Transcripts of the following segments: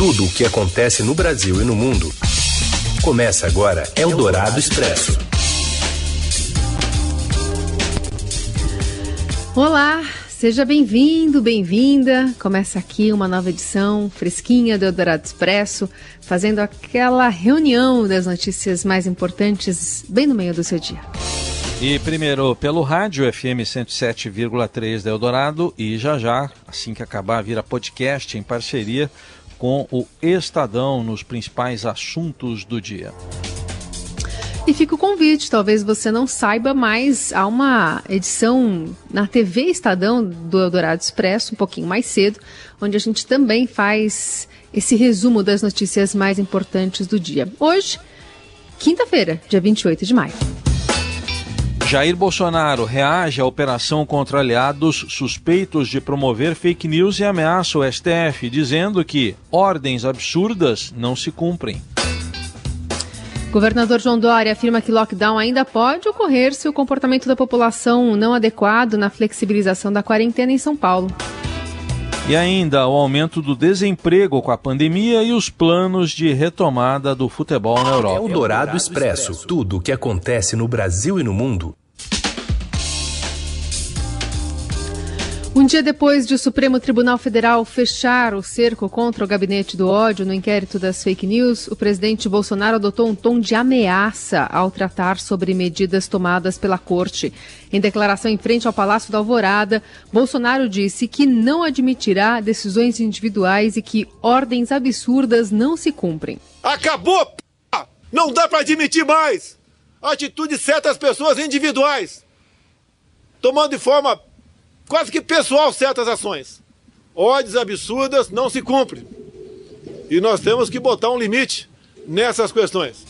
Tudo o que acontece no Brasil e no mundo. Começa agora Eldorado Expresso. Olá, seja bem-vindo, bem-vinda. Começa aqui uma nova edição fresquinha do Eldorado Expresso, fazendo aquela reunião das notícias mais importantes bem no meio do seu dia. E primeiro pelo rádio FM 107,3 da Eldorado e já já, assim que acabar, vira podcast em parceria com o Estadão nos principais assuntos do dia. E fica o convite, talvez você não saiba, mas há uma edição na TV Estadão do Eldorado Expresso, um pouquinho mais cedo, onde a gente também faz esse resumo das notícias mais importantes do dia. Hoje, quinta-feira, dia 28 de maio. Jair Bolsonaro reage à operação contra aliados suspeitos de promover fake news e ameaça o STF, dizendo que ordens absurdas não se cumprem. Governador João Dória afirma que lockdown ainda pode ocorrer se o comportamento da população não adequado na flexibilização da quarentena em São Paulo. E ainda o aumento do desemprego com a pandemia e os planos de retomada do futebol na Europa. É o Dourado Expresso. Tudo o que acontece no Brasil e no mundo Um dia depois de o Supremo Tribunal Federal fechar o cerco contra o gabinete do ódio no inquérito das fake news, o presidente Bolsonaro adotou um tom de ameaça ao tratar sobre medidas tomadas pela corte. Em declaração em frente ao Palácio da Alvorada, Bolsonaro disse que não admitirá decisões individuais e que ordens absurdas não se cumprem. Acabou! P... Não dá para admitir mais a atitude de certas pessoas individuais, tomando de forma quase que pessoal certas ações. Ordens absurdas não se cumprem. E nós temos que botar um limite nessas questões.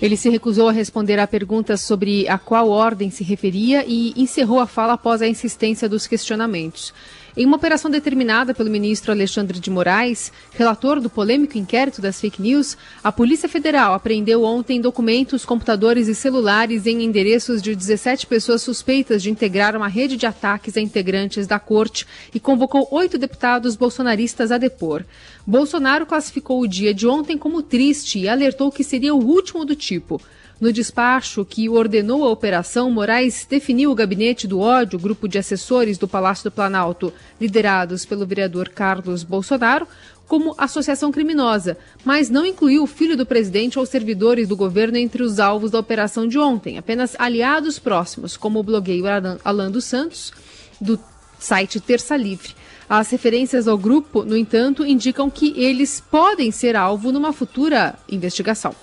Ele se recusou a responder à pergunta sobre a qual ordem se referia e encerrou a fala após a insistência dos questionamentos. Em uma operação determinada pelo ministro Alexandre de Moraes, relator do polêmico inquérito das fake news, a Polícia Federal apreendeu ontem documentos, computadores e celulares em endereços de 17 pessoas suspeitas de integrar uma rede de ataques a integrantes da corte e convocou oito deputados bolsonaristas a depor. Bolsonaro classificou o dia de ontem como triste e alertou que seria o último do tipo. No despacho que ordenou a operação, Moraes definiu o gabinete do ódio, grupo de assessores do Palácio do Planalto, liderados pelo vereador Carlos Bolsonaro, como associação criminosa, mas não incluiu o filho do presidente ou servidores do governo entre os alvos da operação de ontem, apenas aliados próximos, como o blogueiro Alan dos Santos, do site Terça Livre. As referências ao grupo, no entanto, indicam que eles podem ser alvo numa futura investigação.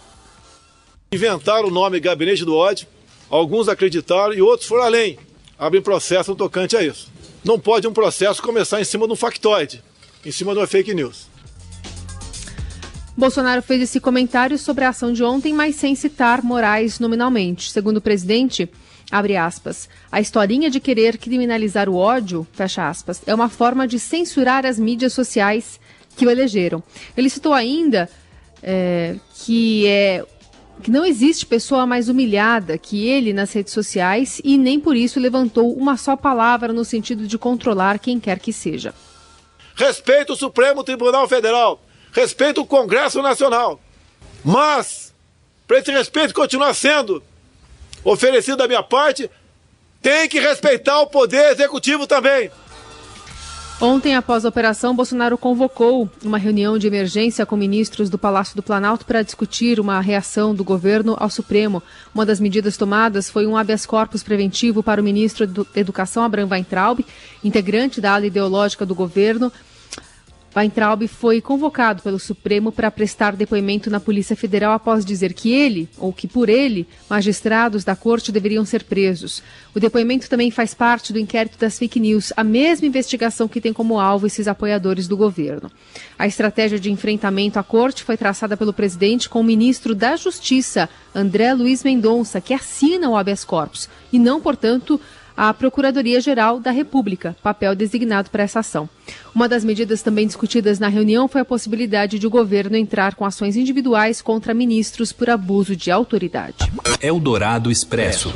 Inventaram o nome Gabinete do Ódio, alguns acreditaram e outros foram além, abrem processo no tocante a isso. Não pode um processo começar em cima de um factoide, em cima de uma fake news. Bolsonaro fez esse comentário sobre a ação de ontem, mas sem citar Moraes nominalmente. Segundo o presidente, abre aspas, a historinha de querer criminalizar o ódio, fecha aspas, é uma forma de censurar as mídias sociais que o elegeram. Ele citou ainda é, que é que não existe pessoa mais humilhada que ele nas redes sociais e nem por isso levantou uma só palavra no sentido de controlar quem quer que seja. Respeito o Supremo Tribunal Federal, respeito o Congresso Nacional, mas para esse respeito continuar sendo oferecido da minha parte, tem que respeitar o poder executivo também. Ontem, após a operação, Bolsonaro convocou uma reunião de emergência com ministros do Palácio do Planalto para discutir uma reação do governo ao Supremo. Uma das medidas tomadas foi um habeas corpus preventivo para o ministro da Educação, Abraham Weintraub, integrante da ala ideológica do governo. Weintraub foi convocado pelo Supremo para prestar depoimento na Polícia Federal após dizer que ele, ou que por ele, magistrados da corte deveriam ser presos. O depoimento também faz parte do inquérito das fake news, a mesma investigação que tem como alvo esses apoiadores do governo. A estratégia de enfrentamento à corte foi traçada pelo presidente com o ministro da Justiça, André Luiz Mendonça, que assina o habeas corpus, e não, portanto, à Procuradoria-Geral da República, papel designado para essa ação. Uma das medidas também discutidas na reunião foi a possibilidade de o governo entrar com ações individuais contra ministros por abuso de autoridade. Eldorado Expresso.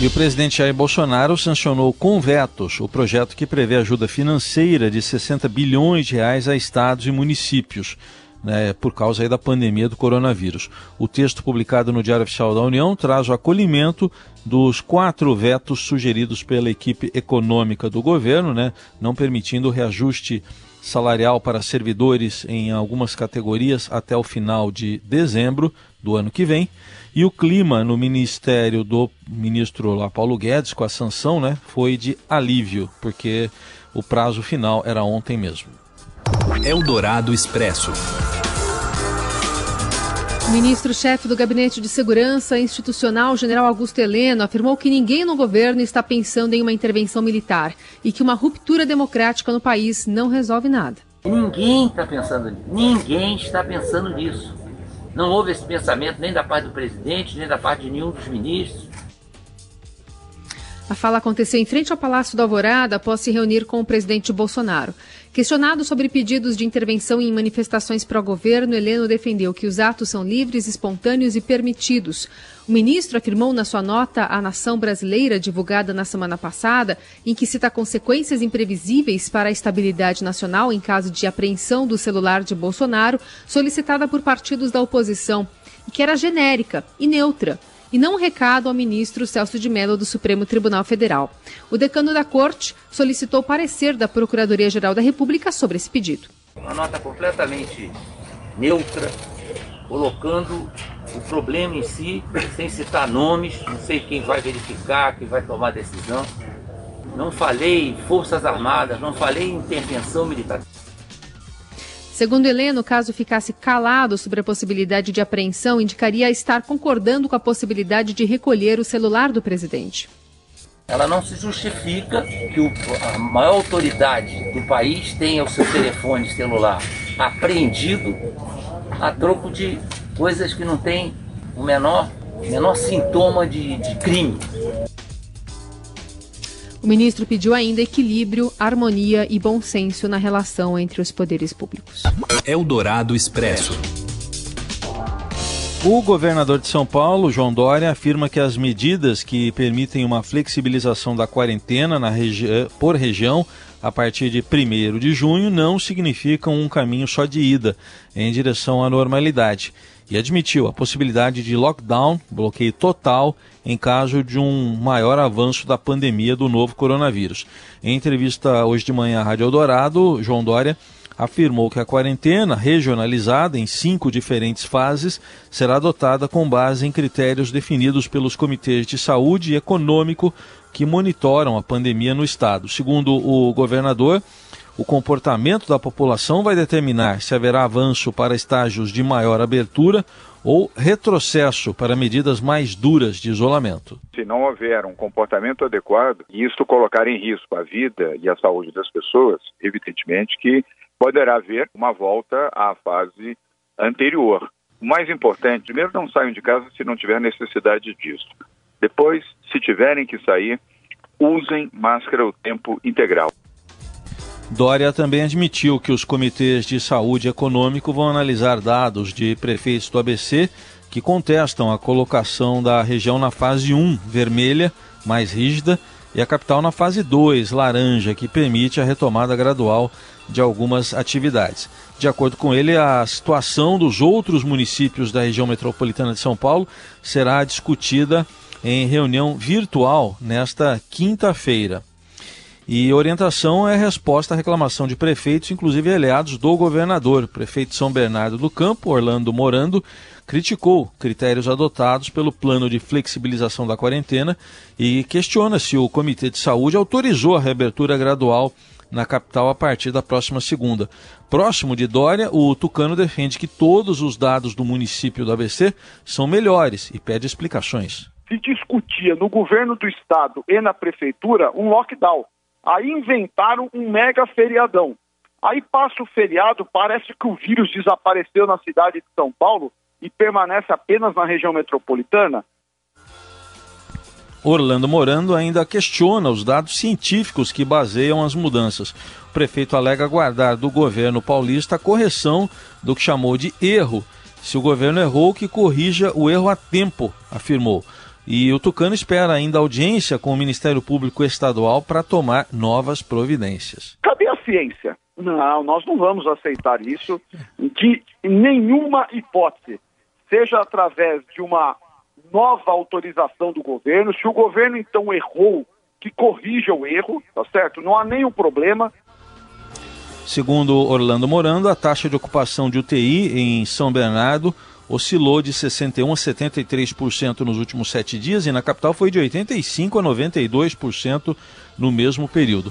E o presidente Jair Bolsonaro sancionou com vetos o projeto que prevê ajuda financeira de 60 bilhões de reais a estados e municípios. Né, por causa da pandemia do coronavírus. O texto publicado no Diário Oficial da União traz o acolhimento dos quatro vetos sugeridos pela equipe econômica do governo, né, não permitindo o reajuste salarial para servidores em algumas categorias até o final de dezembro do ano que vem. E o clima no ministério do ministro lá, Paulo Guedes, com a sanção, né, foi de alívio, porque o prazo final era ontem mesmo. Eldorado Expresso. O ministro-chefe do Gabinete de Segurança Institucional, general Augusto Heleno, afirmou que ninguém no governo está pensando em uma intervenção militar e que uma ruptura democrática no país não resolve nada. Ninguém está pensando nisso. Ninguém está pensando nisso. Não houve esse pensamento nem da parte do presidente, nem da parte de nenhum dos ministros. A fala aconteceu em frente ao Palácio da Alvorada após se reunir com o presidente Bolsonaro. Questionado sobre pedidos de intervenção em manifestações pró-governo, Heleno defendeu que os atos são livres, espontâneos e permitidos. O ministro afirmou na sua nota à nação brasileira, divulgada na semana passada, em que cita consequências imprevisíveis para a estabilidade nacional em caso de apreensão do celular de Bolsonaro, solicitada por partidos da oposição, e que era genérica e neutra e não um recado ao ministro Celso de Mello do Supremo Tribunal Federal. O decano da corte solicitou parecer da Procuradoria-Geral da República sobre esse pedido. Uma nota completamente neutra, colocando o problema em si, sem citar nomes, não sei quem vai verificar, quem vai tomar decisão. Não falei em Forças Armadas, não falei em intervenção militar. Segundo Heleno, caso ficasse calado sobre a possibilidade de apreensão, indicaria estar concordando com a possibilidade de recolher o celular do presidente. Ela não se justifica que o, a maior autoridade do país tenha o seu telefone celular apreendido a troco de coisas que não têm o menor, menor sintoma de, de crime. O ministro pediu ainda equilíbrio, harmonia e bom senso na relação entre os poderes públicos. Eldorado Expresso. O governador de São Paulo, João Dória, afirma que as medidas que permitem uma flexibilização da quarentena na regi por região a partir de 1 de junho não significam um caminho só de ida em direção à normalidade e admitiu a possibilidade de lockdown, bloqueio total, em caso de um maior avanço da pandemia do novo coronavírus. Em entrevista hoje de manhã à Rádio Eldorado, João Dória afirmou que a quarentena, regionalizada em cinco diferentes fases, será adotada com base em critérios definidos pelos comitês de saúde e econômico que monitoram a pandemia no estado. Segundo o governador, o comportamento da população vai determinar se haverá avanço para estágios de maior abertura ou retrocesso para medidas mais duras de isolamento. Se não houver um comportamento adequado e isso colocar em risco a vida e a saúde das pessoas, evidentemente que poderá haver uma volta à fase anterior. O mais importante, primeiro, não saiam de casa se não tiver necessidade disso. Depois, se tiverem que sair, usem máscara o tempo integral. Dória também admitiu que os comitês de saúde econômico vão analisar dados de prefeitos do ABC que contestam a colocação da região na fase 1, vermelha, mais rígida, e a capital na fase 2, laranja, que permite a retomada gradual de algumas atividades. De acordo com ele, a situação dos outros municípios da região metropolitana de São Paulo será discutida em reunião virtual nesta quinta-feira. E orientação é resposta à reclamação de prefeitos, inclusive aliados do governador. O prefeito São Bernardo do Campo, Orlando Morando, criticou critérios adotados pelo plano de flexibilização da quarentena e questiona se o Comitê de Saúde autorizou a reabertura gradual na capital a partir da próxima segunda. Próximo de Dória, o Tucano defende que todos os dados do município do ABC são melhores e pede explicações. Se discutia no governo do estado e na prefeitura um lockdown Aí inventaram um mega feriadão. Aí passa o feriado, parece que o vírus desapareceu na cidade de São Paulo e permanece apenas na região metropolitana. Orlando Morando ainda questiona os dados científicos que baseiam as mudanças. O prefeito alega guardar do governo paulista a correção do que chamou de erro. Se o governo errou, que corrija o erro a tempo, afirmou. E o Tucano espera ainda audiência com o Ministério Público Estadual para tomar novas providências. Cadê a ciência? Não, nós não vamos aceitar isso de nenhuma hipótese, seja através de uma nova autorização do governo. Se o governo então errou, que corrija o erro, tá certo? Não há nenhum problema. Segundo Orlando Morando, a taxa de ocupação de UTI em São Bernardo oscilou de 61% a 73% nos últimos sete dias e na capital foi de 85% a 92% no mesmo período.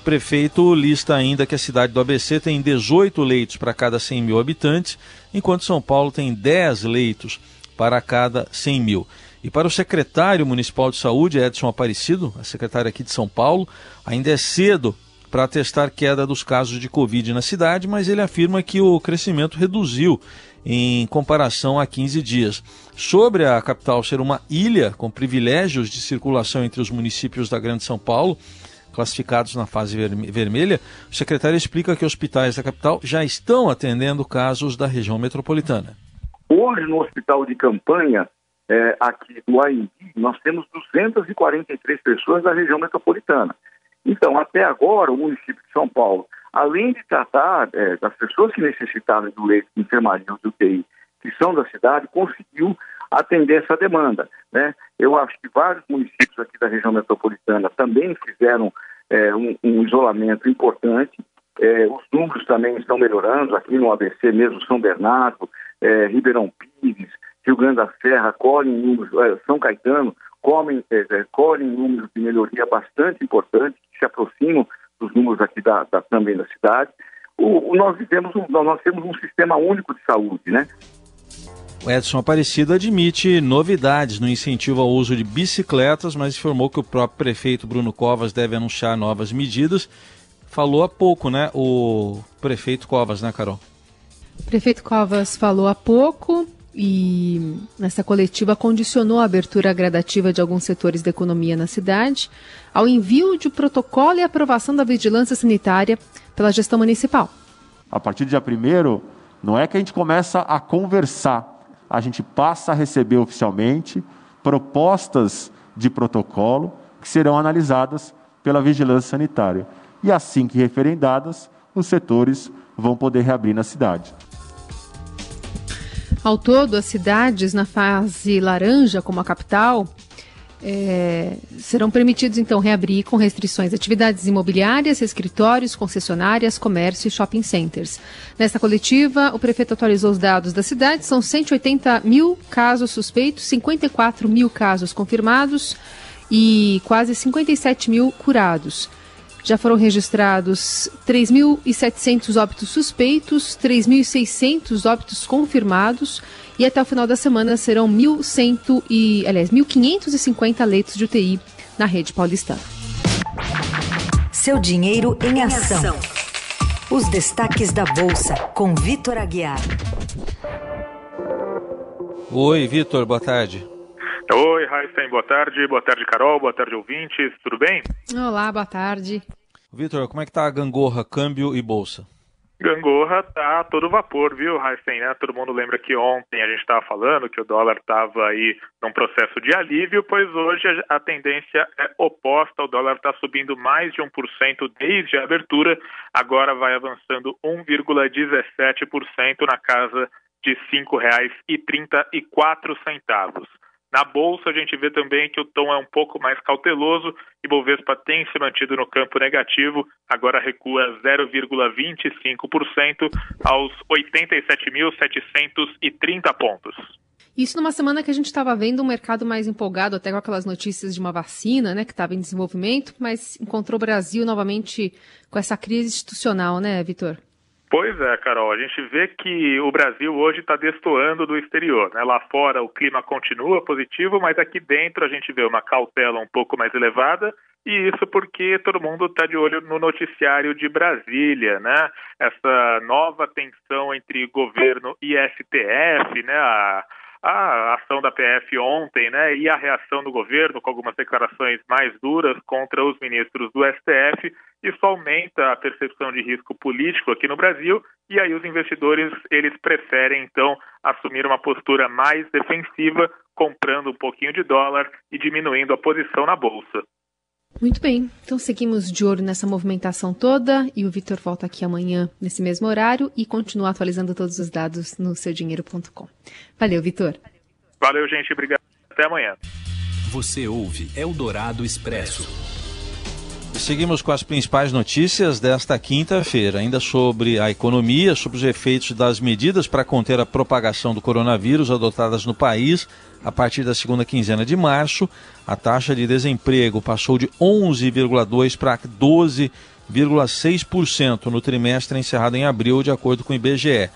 O prefeito lista ainda que a cidade do ABC tem 18 leitos para cada 100 mil habitantes, enquanto São Paulo tem 10 leitos para cada 100 mil. E para o secretário municipal de saúde, Edson Aparecido, a secretária aqui de São Paulo, ainda é cedo para testar queda dos casos de Covid na cidade, mas ele afirma que o crescimento reduziu em comparação a 15 dias. Sobre a capital ser uma ilha com privilégios de circulação entre os municípios da Grande São Paulo, classificados na fase vermelha, o secretário explica que hospitais da capital já estão atendendo casos da região metropolitana. Hoje, no hospital de campanha, é, aqui do AIMB, nós temos 243 pessoas da região metropolitana. Então, até agora, o município de São Paulo, além de tratar é, das pessoas que necessitavam do leito de enfermaria ou do UTI, que são da cidade, conseguiu atender essa demanda. Né? Eu acho que vários municípios aqui da região metropolitana também fizeram é, um, um, isolamento importante. É, os números também estão melhorando, aqui no ABC mesmo, São Bernardo, é, Ribeirão Pires, Rio Grande da Serra, números, é, São Caetano, comem, é, é, colhem números de melhoria bastante importantes, que se aproximam dos números aqui da, da também da cidade. O, o, nós, vivemos um, nós temos um sistema único de saúde, né? O Edson Aparecido admite novidades no incentivo ao uso de bicicletas, mas informou que o próprio prefeito Bruno Covas deve anunciar novas medidas. Falou há pouco, né, o prefeito Covas, né, Carol? O prefeito Covas falou há pouco e nessa coletiva condicionou a abertura gradativa de alguns setores da economia na cidade ao envio de protocolo e aprovação da vigilância sanitária pela gestão municipal. A partir do dia 1 não é que a gente começa a conversar, a gente passa a receber oficialmente propostas de protocolo que serão analisadas pela vigilância sanitária. E assim que referendadas, os setores vão poder reabrir na cidade. Ao todo, as cidades na fase laranja, como a capital, é, serão permitidos então reabrir com restrições atividades imobiliárias, escritórios, concessionárias, comércio e shopping centers. Nesta coletiva, o prefeito atualizou os dados da cidade: são 180 mil casos suspeitos, 54 mil casos confirmados e quase 57 mil curados. Já foram registrados 3.700 óbitos suspeitos, 3.600 óbitos confirmados e até o final da semana serão 1.100 e, aliás, 1.550 leitos de UTI na rede paulistana. Seu dinheiro em ação. Os destaques da Bolsa, com Vitor Aguiar. Oi, Vitor, boa tarde. Oi, Raíssen, boa tarde. Boa tarde, Carol. Boa tarde, ouvintes. Tudo bem? Olá, boa tarde. Vitor, como é que tá a gangorra, câmbio e bolsa? Gangorra tá todo vapor, viu, Raíssen, né? Todo mundo lembra que ontem a gente estava falando que o dólar estava aí num processo de alívio, pois hoje a tendência é oposta. O dólar está subindo mais de 1% desde a abertura, agora vai avançando 1,17% na casa de R$ 5,34. Na bolsa, a gente vê também que o tom é um pouco mais cauteloso e Bovespa tem se mantido no campo negativo, agora recua 0,25% aos 87.730 pontos. Isso numa semana que a gente estava vendo um mercado mais empolgado, até com aquelas notícias de uma vacina, né, que estava em desenvolvimento, mas encontrou o Brasil novamente com essa crise institucional, né, Vitor? Pois é, Carol, a gente vê que o Brasil hoje está destoando do exterior. Né? Lá fora o clima continua positivo, mas aqui dentro a gente vê uma cautela um pouco mais elevada, e isso porque todo mundo está de olho no noticiário de Brasília, né? Essa nova tensão entre governo e STF, né? A, a ação da PF ontem, né, e a reação do governo com algumas declarações mais duras contra os ministros do STF, isso aumenta a percepção de risco político aqui no Brasil, e aí os investidores, eles preferem então assumir uma postura mais defensiva comprando um pouquinho de dólar e diminuindo a posição na bolsa. Muito bem, então seguimos de olho nessa movimentação toda e o Vitor volta aqui amanhã nesse mesmo horário e continua atualizando todos os dados no seudinheiro.com. Valeu, Vitor. Valeu, gente. Obrigado. Até amanhã. Você ouve Eldorado Expresso. Seguimos com as principais notícias desta quinta-feira, ainda sobre a economia, sobre os efeitos das medidas para conter a propagação do coronavírus adotadas no país a partir da segunda quinzena de março. A taxa de desemprego passou de 11,2% para 12,6% no trimestre encerrado em abril, de acordo com o IBGE.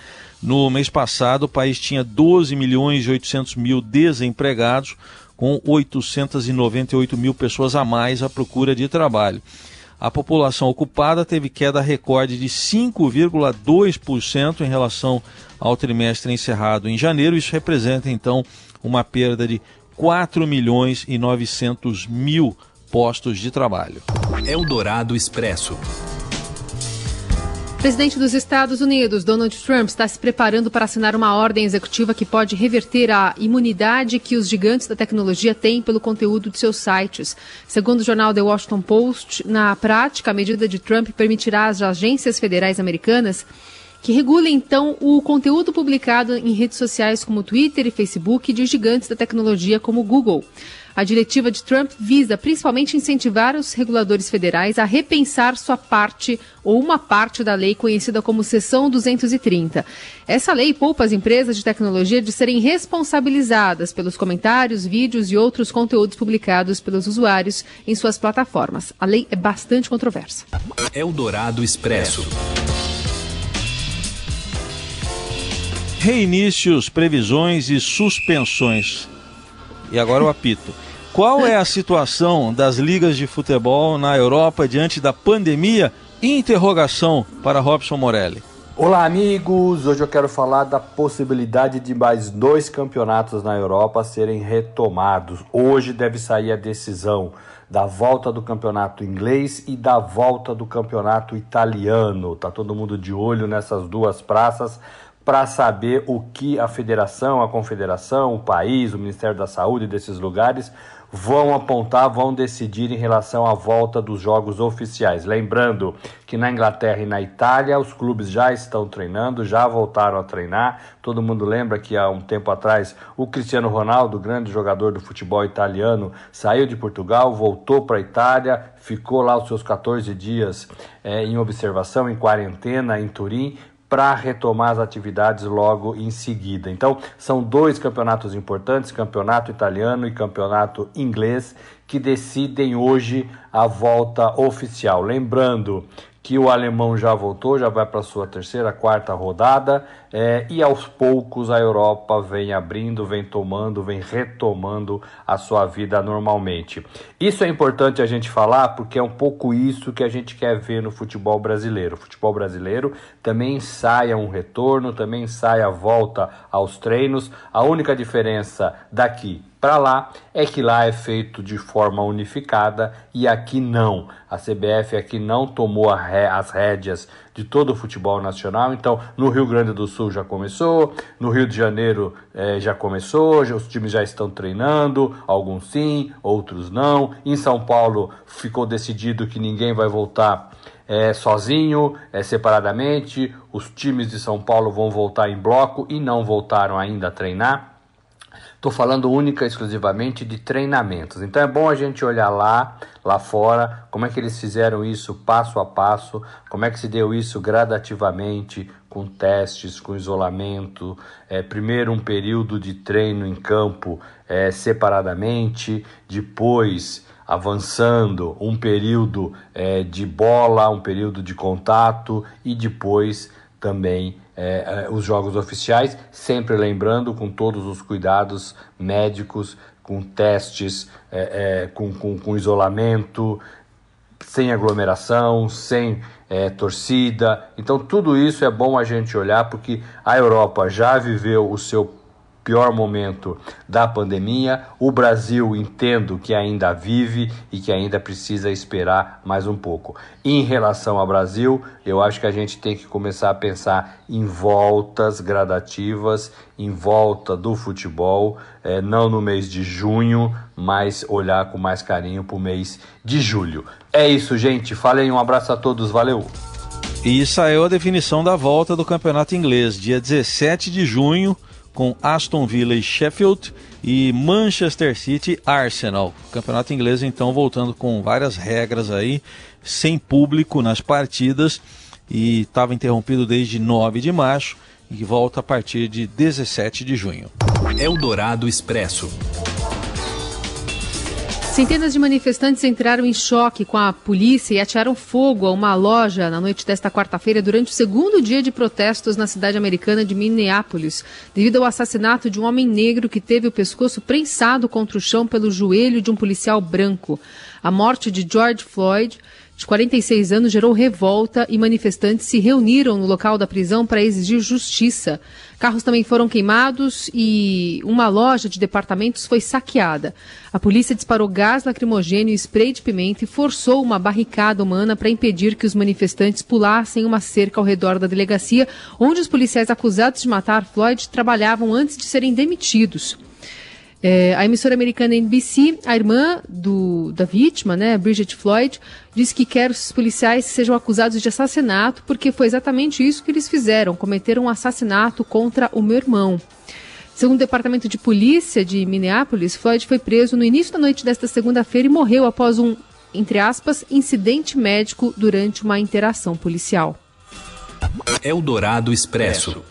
No mês passado, o país tinha 12 milhões e 800 mil desempregados, com 898 mil pessoas a mais à procura de trabalho. A população ocupada teve queda recorde de 5,2% em relação ao trimestre encerrado em janeiro. Isso representa, então, uma perda de 4 milhões e 900 mil postos de trabalho. Eldorado Expresso. Presidente dos Estados Unidos, Donald Trump, está se preparando para assinar uma ordem executiva que pode reverter a imunidade que os gigantes da tecnologia têm pelo conteúdo de seus sites. Segundo o jornal The Washington Post, na prática, a medida de Trump permitirá às agências federais americanas que regule então o conteúdo publicado em redes sociais como Twitter e Facebook de gigantes da tecnologia como Google. A diretiva de Trump visa principalmente incentivar os reguladores federais a repensar sua parte ou uma parte da lei conhecida como Seção 230. Essa lei poupa as empresas de tecnologia de serem responsabilizadas pelos comentários, vídeos e outros conteúdos publicados pelos usuários em suas plataformas. A lei é bastante controversa. Eldorado Expresso. Reinícios, previsões e suspensões. E agora o apito. Qual é a situação das ligas de futebol na Europa diante da pandemia? Interrogação para Robson Morelli. Olá, amigos! Hoje eu quero falar da possibilidade de mais dois campeonatos na Europa serem retomados. Hoje deve sair a decisão da volta do campeonato inglês e da volta do campeonato italiano. Tá todo mundo de olho nessas duas praças para saber o que a federação, a confederação, o país, o Ministério da Saúde desses lugares vão apontar, vão decidir em relação à volta dos jogos oficiais. Lembrando que na Inglaterra e na Itália os clubes já estão treinando, já voltaram a treinar. Todo mundo lembra que há um tempo atrás o Cristiano Ronaldo, grande jogador do futebol italiano, saiu de Portugal, voltou para a Itália, ficou lá os seus 14 dias é, em observação, em quarentena em Turim, para retomar as atividades logo em seguida. Então, são dois campeonatos importantes, campeonato italiano e campeonato inglês, que decidem hoje a volta oficial. Lembrando que o alemão já voltou, já vai para sua terceira, quarta rodada, é, e aos poucos a Europa vem abrindo, vem tomando, vem retomando a sua vida normalmente. Isso é importante a gente falar porque é um pouco isso que a gente quer ver no futebol brasileiro. O futebol brasileiro também ensaia um retorno, também ensaia a volta aos treinos. A única diferença daqui para lá é que lá é feito de forma unificada e aqui não. A CBF aqui não tomou ré, as rédeas de todo o futebol nacional. Então, no Rio Grande do Sul já começou, no Rio de Janeiro eh, já começou, já, os times já estão treinando, alguns sim, outros não. Em São Paulo ficou decidido que ninguém vai voltar é, sozinho, é, separadamente. Os times de São Paulo vão voltar em bloco e não voltaram ainda a treinar. Estou falando única e exclusivamente de treinamentos. Então é bom a gente olhar lá, lá fora, como é que eles fizeram isso passo a passo, como é que se deu isso gradativamente, com testes, com isolamento. É, primeiro um período de treino em campo é, separadamente, depois avançando um período é, de bola, um período de contato e depois também é, é, os jogos oficiais, sempre lembrando com todos os cuidados médicos, com testes, é, é com, com, com, isolamento, sem aglomeração, sem é, torcida. Então, tudo isso é bom a gente olhar, porque a Europa já viveu o seu pior momento da pandemia. O Brasil entendo que ainda vive e que ainda precisa esperar mais um pouco. Em relação ao Brasil, eu acho que a gente tem que começar a pensar em voltas gradativas, em volta do futebol, é, não no mês de junho, mas olhar com mais carinho para o mês de julho. É isso, gente. Falei, um abraço a todos, valeu! E saiu a definição da volta do campeonato inglês, dia 17 de junho, com Aston Villa e Sheffield e Manchester City Arsenal. Campeonato inglês então voltando com várias regras aí, sem público nas partidas e estava interrompido desde 9 de março e volta a partir de 17 de junho. Eldorado Expresso. Centenas de manifestantes entraram em choque com a polícia e atiraram fogo a uma loja na noite desta quarta-feira durante o segundo dia de protestos na cidade americana de Minneapolis, devido ao assassinato de um homem negro que teve o pescoço prensado contra o chão pelo joelho de um policial branco. A morte de George Floyd de 46 anos gerou revolta e manifestantes se reuniram no local da prisão para exigir justiça. Carros também foram queimados e uma loja de departamentos foi saqueada. A polícia disparou gás lacrimogênio e spray de pimenta e forçou uma barricada humana para impedir que os manifestantes pulassem uma cerca ao redor da delegacia, onde os policiais acusados de matar Floyd trabalhavam antes de serem demitidos. É, a emissora americana NBC, a irmã do, da vítima, né, Bridget Floyd, disse que quer os policiais sejam acusados de assassinato porque foi exatamente isso que eles fizeram, cometeram um assassinato contra o meu irmão. Segundo o Departamento de Polícia de Minneapolis, Floyd foi preso no início da noite desta segunda-feira e morreu após um, entre aspas, incidente médico durante uma interação policial. Eldorado Expresso.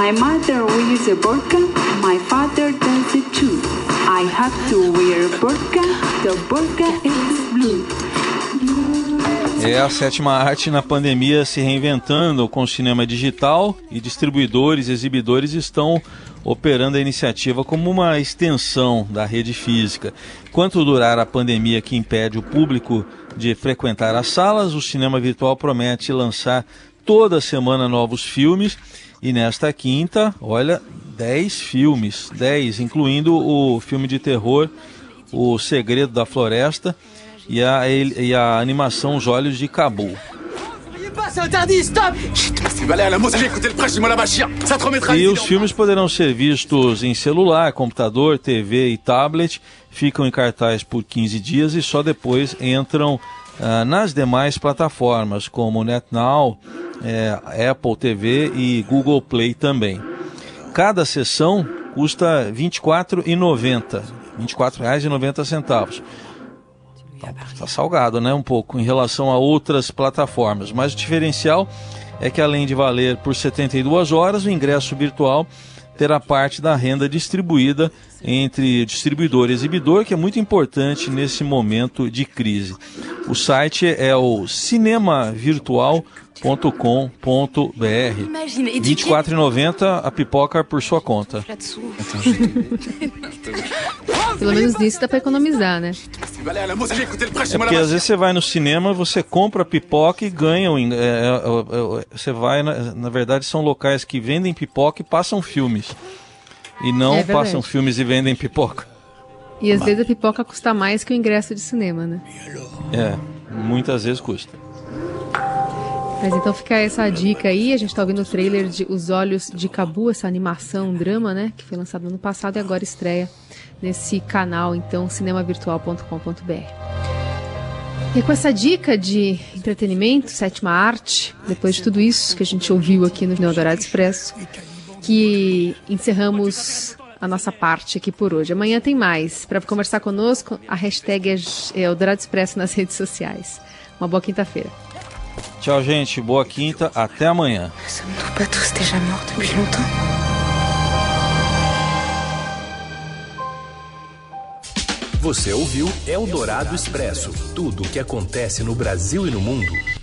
My mother wears a burqa, my father does it too. I have to wear a burqa, the burqa is blue. É a sétima arte na pandemia se reinventando com o cinema digital e distribuidores e exibidores estão operando a iniciativa como uma extensão da rede física. Enquanto durar a pandemia que impede o público de frequentar as salas, o cinema virtual promete lançar toda semana novos filmes e nesta quinta, olha, 10 filmes, 10, incluindo o filme de terror O Segredo da Floresta e a, e a animação Os Olhos de Cabo. E os filmes poderão ser vistos em celular, computador, TV e tablet, ficam em cartaz por 15 dias e só depois entram ah, nas demais plataformas como NetNow, é, Apple TV e Google Play também. Cada sessão custa R$ 24,90. R$ 24,90. Está salgado, né? Um pouco em relação a outras plataformas. Mas o diferencial é que além de valer por 72 horas, o ingresso virtual terá parte da renda distribuída entre distribuidor e exibidor, que é muito importante nesse momento de crise. O site é o cinemavirtual.com.br. R$ 24,90 a pipoca por sua conta. Pelo menos nisso dá para economizar, né? É porque às vezes você vai no cinema, você compra pipoca e ganha. É, é, é, você vai, na, na verdade, são locais que vendem pipoca e passam filmes. E não é passam filmes e vendem pipoca. E às vezes a pipoca custa mais que o ingresso de cinema, né? É, muitas vezes custa. Mas então fica essa dica aí. A gente está ouvindo o trailer de Os Olhos de Cabu, essa animação, um drama, né? Que foi lançado no ano passado e agora estreia nesse canal, então, cinemavirtual.com.br. E com essa dica de entretenimento, sétima arte, depois de tudo isso que a gente ouviu aqui no Neodorado Expresso, que encerramos a nossa parte aqui por hoje. Amanhã tem mais. Para conversar conosco, a hashtag é Eldorado Expresso nas redes sociais. Uma boa quinta-feira. Tchau, gente. Boa quinta. Até amanhã. Você ouviu Eldorado Expresso tudo o que acontece no Brasil e no mundo